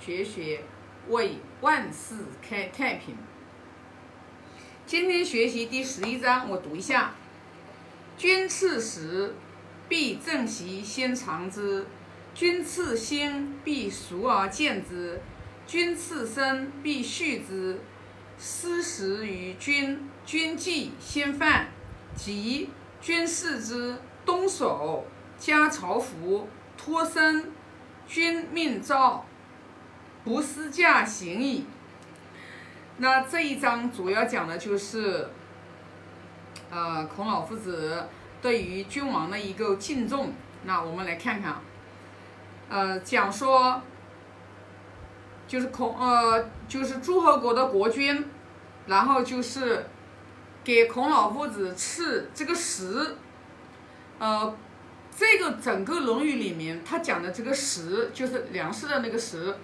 绝学，为万世开太平。今天学习第十一章，我读一下：君赐食，必正席先尝之；君赐心，必熟而见之；君赐身，必畜之。施食于君，君祭先饭，即君视之，东守，加朝服，托身，君命诏，不思驾行矣。那这一章主要讲的就是，呃，孔老夫子对于君王的一个敬重。那我们来看看，呃，讲说。就是孔呃，就是诸侯国的国君，然后就是给孔老夫子赐这个食，呃，这个整个《论语》里面他讲的这个食，就是粮食的那个食，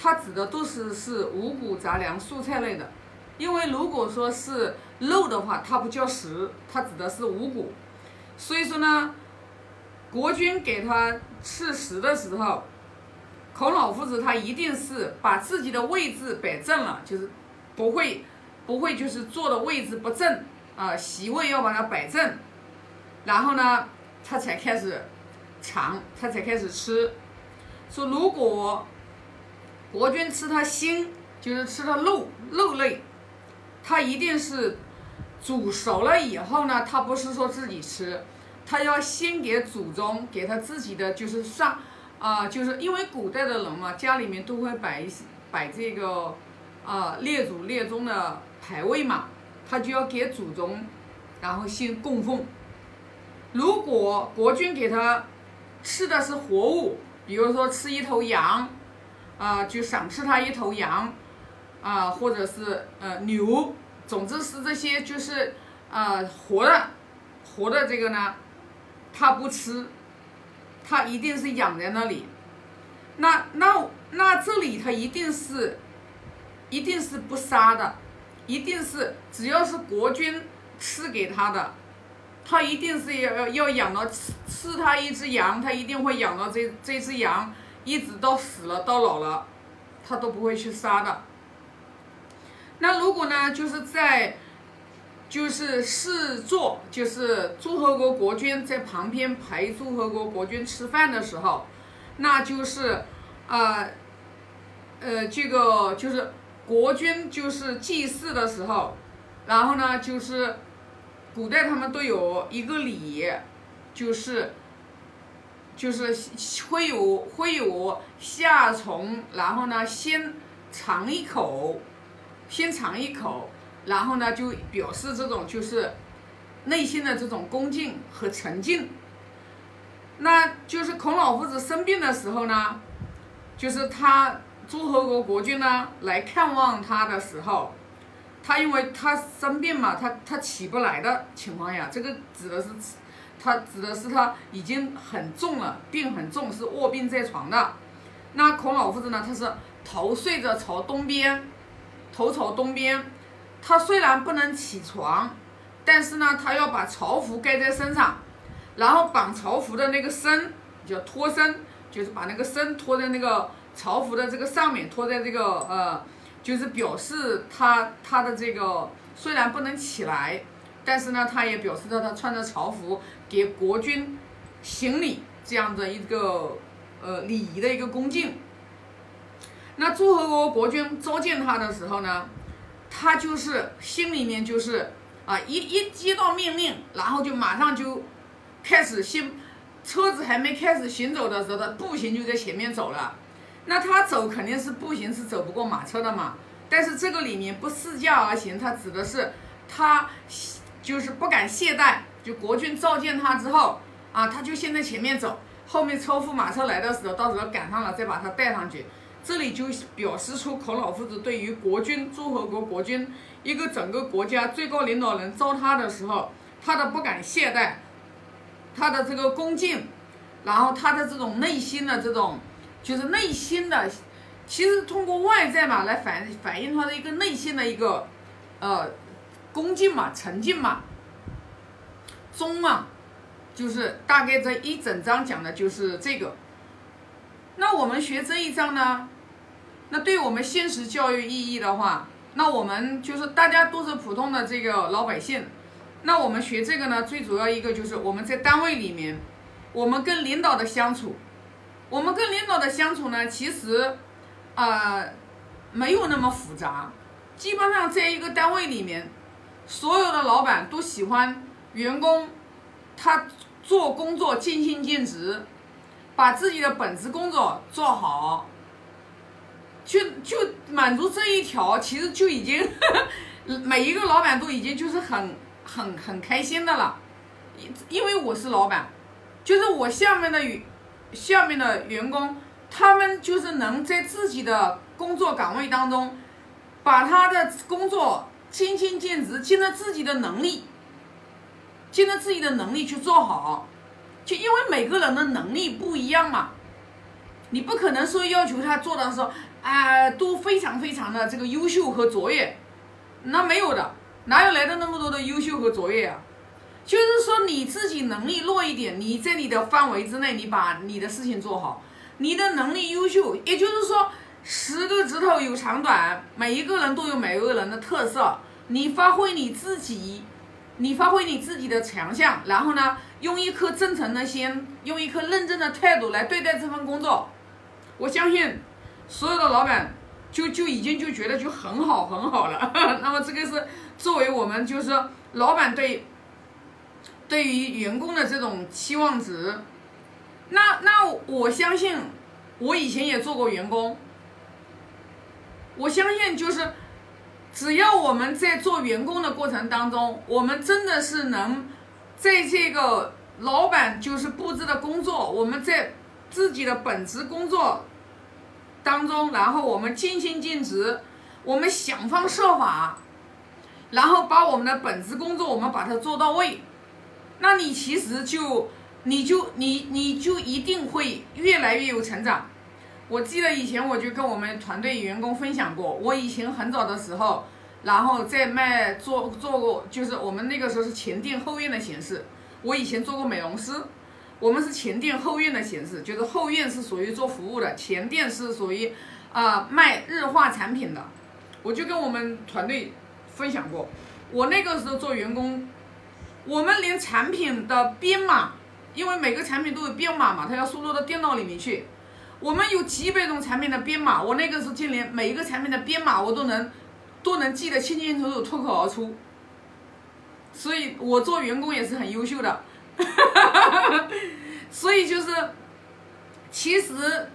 它指的都是是五谷杂粮、蔬菜类的，因为如果说是肉的话，它不叫食，它指的是五谷，所以说呢，国君给他赐食的时候。孔老夫子他一定是把自己的位置摆正了，就是不会不会就是坐的位置不正啊，席位要把它摆正，然后呢，他才开始尝，他才开始吃。说如果国君吃他心，就是吃他肉肉类，他一定是煮熟了以后呢，他不是说自己吃，他要先给祖宗给他自己的就是上。啊，就是因为古代的人嘛，家里面都会摆一摆这个啊列祖列宗的牌位嘛，他就要给祖宗，然后先供奉。如果国君给他吃的是活物，比如说吃一头羊，啊，就赏赐他一头羊，啊，或者是呃牛，总之是这些就是啊活的，活的这个呢，他不吃。他一定是养在那里，那那那这里他一定是，一定是不杀的，一定是只要是国君赐给他的，他一定是要要要养到赐赐他一只羊，他一定会养到这这只羊，一直到死了到老了，他都不会去杀的。那如果呢，就是在。就是侍坐，就是诸侯国国君在旁边陪诸侯国国君吃饭的时候，那就是，呃，呃，这个就是国君就是祭祀的时候，然后呢，就是古代他们都有一个礼，就是，就是会有会有下从，然后呢先尝一口，先尝一口。然后呢，就表示这种就是内心的这种恭敬和沉静。那就是孔老夫子生病的时候呢，就是他诸侯国国君呢来看望他的时候，他因为他生病嘛，他他起不来的情况下，这个指的是他指的是他已经很重了，病很重，是卧病在床的。那孔老夫子呢，他是头睡着朝东边，头朝东边。他虽然不能起床，但是呢，他要把朝服盖在身上，然后绑朝服的那个身叫托身，就是把那个身托在那个朝服的这个上面，托在这个呃，就是表示他他的这个虽然不能起来，但是呢，他也表示着他穿着朝服给国君行礼这样的一个呃礼仪的一个恭敬。那诸侯国国君召见他的时候呢？他就是心里面就是啊，一一接到命令，然后就马上就开始先，车子还没开始行走的时候，他步行就在前面走了。那他走肯定是步行是走不过马车的嘛。但是这个里面不四驾而行，他指的是他就是不敢懈怠。就国君召见他之后啊，他就先在前面走，后面车夫马车来的时候，到时候赶上了再把他带上去。这里就表示出孔老夫子对于国君、诸侯国国君一个整个国家最高领导人召他的时候，他的不敢懈怠，他的这个恭敬，然后他的这种内心的这种，就是内心的，其实通过外在嘛来反反映他的一个内心的一个，呃，恭敬嘛、沉静嘛、中嘛，就是大概这一整章讲的就是这个。那我们学这一章呢，那对我们现实教育意义的话，那我们就是大家都是普通的这个老百姓，那我们学这个呢，最主要一个就是我们在单位里面，我们跟领导的相处，我们跟领导的相处呢，其实，呃，没有那么复杂，基本上在一个单位里面，所有的老板都喜欢员工，他做工作尽心尽职，把自己的本职工作做好。就就满足这一条，其实就已经 每一个老板都已经就是很很很开心的了，因为我是老板，就是我下面的员下面的员工，他们就是能在自己的工作岗位当中，把他的工作尽心尽职，尽了自己的能力，尽了自己的能力去做好，就因为每个人的能力不一样嘛，你不可能说要求他做的时候。啊，都非常非常的这个优秀和卓越，那没有的，哪有来的那么多的优秀和卓越啊？就是说你自己能力弱一点，你在你的范围之内，你把你的事情做好，你的能力优秀，也就是说十个指头有长短，每一个人都有每个人的特色，你发挥你自己，你发挥你自己的强项，然后呢，用一颗真诚的心，用一颗认真的态度来对待这份工作，我相信。所有的老板就就已经就觉得就很好很好了，那么这个是作为我们就是老板对对于员工的这种期望值。那那我相信，我以前也做过员工，我相信就是只要我们在做员工的过程当中，我们真的是能在这个老板就是布置的工作，我们在自己的本职工作。当中，然后我们尽心尽职，我们想方设法，然后把我们的本职工作我们把它做到位，那你其实就你就你你就一定会越来越有成长。我记得以前我就跟我们团队员工分享过，我以前很早的时候，然后在卖做做过，就是我们那个时候是前店后院的形式，我以前做过美容师。我们是前店后院的形式，就是后院是属于做服务的，前店是属于，呃，卖日化产品的。我就跟我们团队分享过，我那个时候做员工，我们连产品的编码，因为每个产品都有编码嘛，它要输入到电脑里面去。我们有几百种产品的编码，我那个时候就连每一个产品的编码我都能都能记得清清楚楚、脱口而出。所以我做员工也是很优秀的。所以就是，其实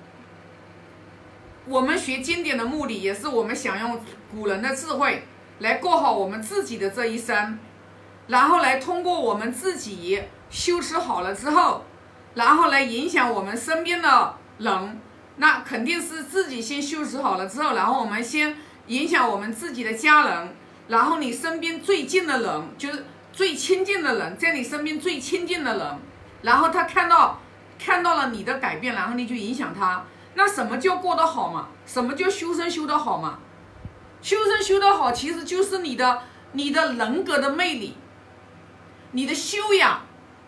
我们学经典的目的，也是我们想用古人的智慧来过好我们自己的这一生，然后来通过我们自己修持好了之后，然后来影响我们身边的人。那肯定是自己先修持好了之后，然后我们先影响我们自己的家人，然后你身边最近的人，就是最亲近的人，在你身边最亲近的人。然后他看到，看到了你的改变，然后你就影响他。那什么叫过得好嘛？什么叫修身修得好嘛？修身修得好，其实就是你的你的人格的魅力，你的修养，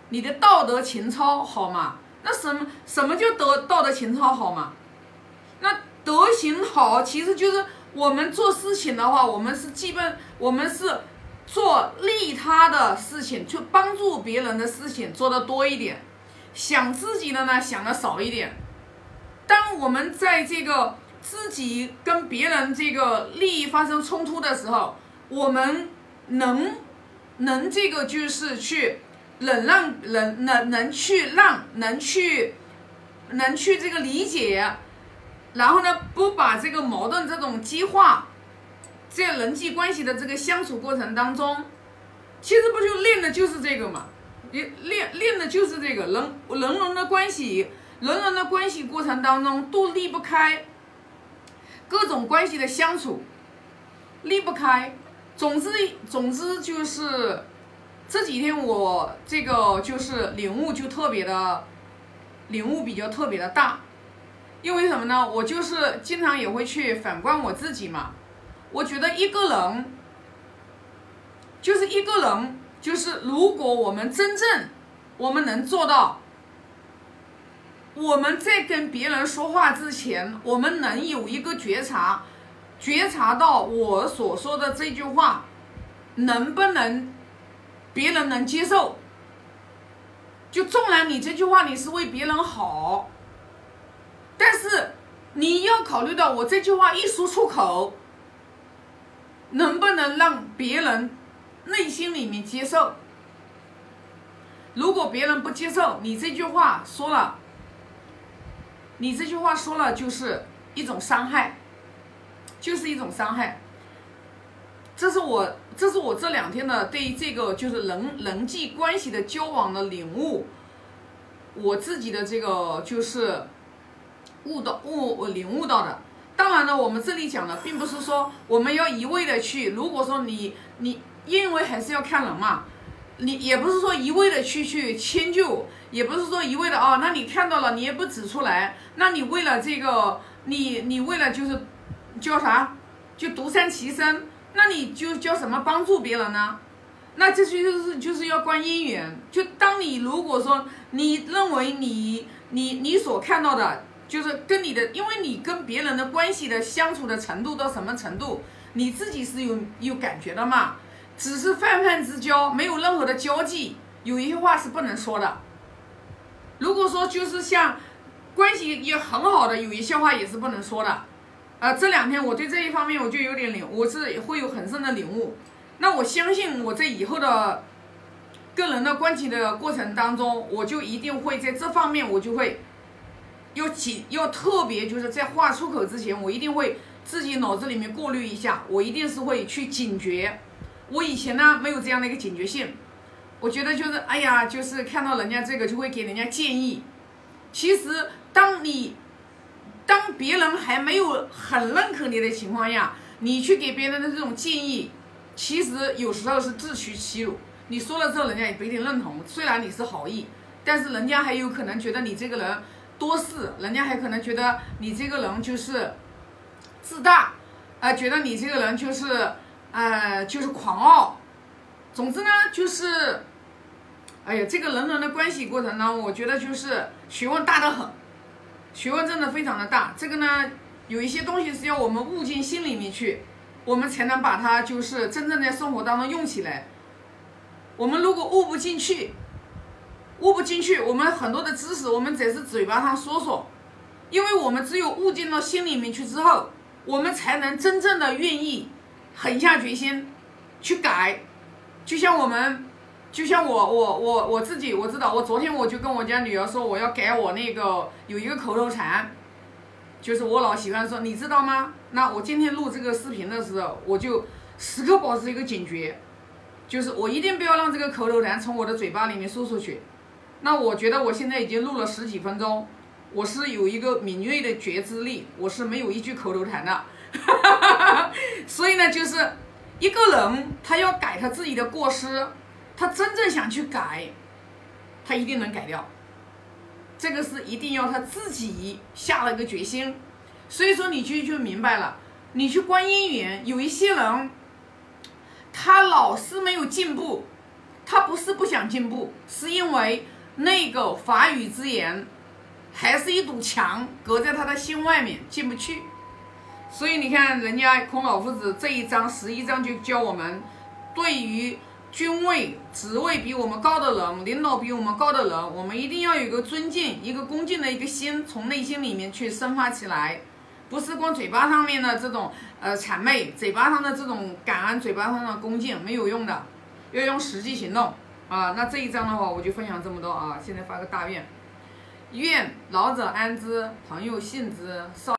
你的道德情操好嘛？那什么什么叫德道德情操好嘛？那德行好，其实就是我们做事情的话，我们是基本我们是。做利他的事情，去帮助别人的事情做的多一点，想自己的呢想的少一点。当我们在这个自己跟别人这个利益发生冲突的时候，我们能能这个就是去能让，能能能去让，能去能去这个理解，然后呢不把这个矛盾这种激化。在人际关系的这个相处过程当中，其实不就练的就是这个嘛？你练练的就是这个人人人的关系，人人的关系过程当中都离不开各种关系的相处，离不开。总之，总之就是这几天我这个就是领悟就特别的领悟比较特别的大，因为什么呢？我就是经常也会去反观我自己嘛。我觉得一个人，就是一个人，就是如果我们真正，我们能做到，我们在跟别人说话之前，我们能有一个觉察，觉察到我所说的这句话能不能别人能接受。就纵然你这句话你是为别人好，但是你要考虑到我这句话一说出口，能不能让别人内心里面接受？如果别人不接受你这句话说了，你这句话说了就是一种伤害，就是一种伤害。这是我，这是我这两天的对于这个就是人人际关系的交往的领悟，我自己的这个就是悟到悟领悟到的。当然呢，我们这里讲的并不是说我们要一味的去，如果说你你因为还是要看人嘛，你也不是说一味的去去迁就，也不是说一味的哦，那你看到了你也不指出来，那你为了这个你你为了就是叫啥，就独善其身。那你就叫什么帮助别人呢？那这就是就是要观因缘。就当你如果说你认为你你你所看到的，就是跟你的，因为你跟别人的关系的相处的程度到什么程度，你自己是有有感觉的嘛？只是泛泛之交，没有任何的交际，有一些话是不能说的。如果说就是像关系也很好的，有一些话也是不能说的。啊，这两天我对这一方面我就有点领，我是会有很深的领悟。那我相信我在以后的个人的关系的过程当中，我就一定会在这方面，我就会要紧要特别，就是在话出口之前，我一定会自己脑子里面过滤一下，我一定是会去警觉。我以前呢没有这样的一个警觉性，我觉得就是哎呀，就是看到人家这个就会给人家建议。其实当你当别人还没有很认可你的情况下，你去给别人的这种建议，其实有时候是自取其辱。你说了之后，人家也不一定认同。虽然你是好意，但是人家还有可能觉得你这个人多事，人家还可能觉得你这个人就是自大，呃，觉得你这个人就是呃就是狂傲。总之呢，就是，哎呀，这个人人的关系过程当中，我觉得就是学问大得很。学问真的非常的大，这个呢，有一些东西是要我们悟进心里面去，我们才能把它就是真正在生活当中用起来。我们如果悟不进去，悟不进去，我们很多的知识我们只是嘴巴上说说，因为我们只有悟进到心里面去之后，我们才能真正的愿意狠下决心去改，就像我们。就像我我我我自己我知道，我昨天我就跟我家女儿说，我要改我那个有一个口头禅，就是我老喜欢说，你知道吗？那我今天录这个视频的时候，我就时刻保持一个警觉，就是我一定不要让这个口头禅从我的嘴巴里面说出去。那我觉得我现在已经录了十几分钟，我是有一个敏锐的觉知力，我是没有一句口头禅的。所以呢，就是一个人他要改他自己的过失。他真正想去改，他一定能改掉。这个是一定要他自己下了个决心。所以说，你就就明白了。你去观音缘，有一些人，他老是没有进步，他不是不想进步，是因为那个法语之言，还是一堵墙隔在他的心外面进不去。所以你看，人家孔老夫子这一章十一章就教我们，对于。军位、职位比我们高的人，领导比我们高的人，我们一定要有一个尊敬、一个恭敬的一个心，从内心里面去生发起来，不是光嘴巴上面的这种呃谄媚，嘴巴上的这种感恩，嘴巴上的恭敬没有用的，要用实际行动啊。那这一章的话，我就分享这么多啊。现在发个大愿，愿老者安之，朋友信之，少。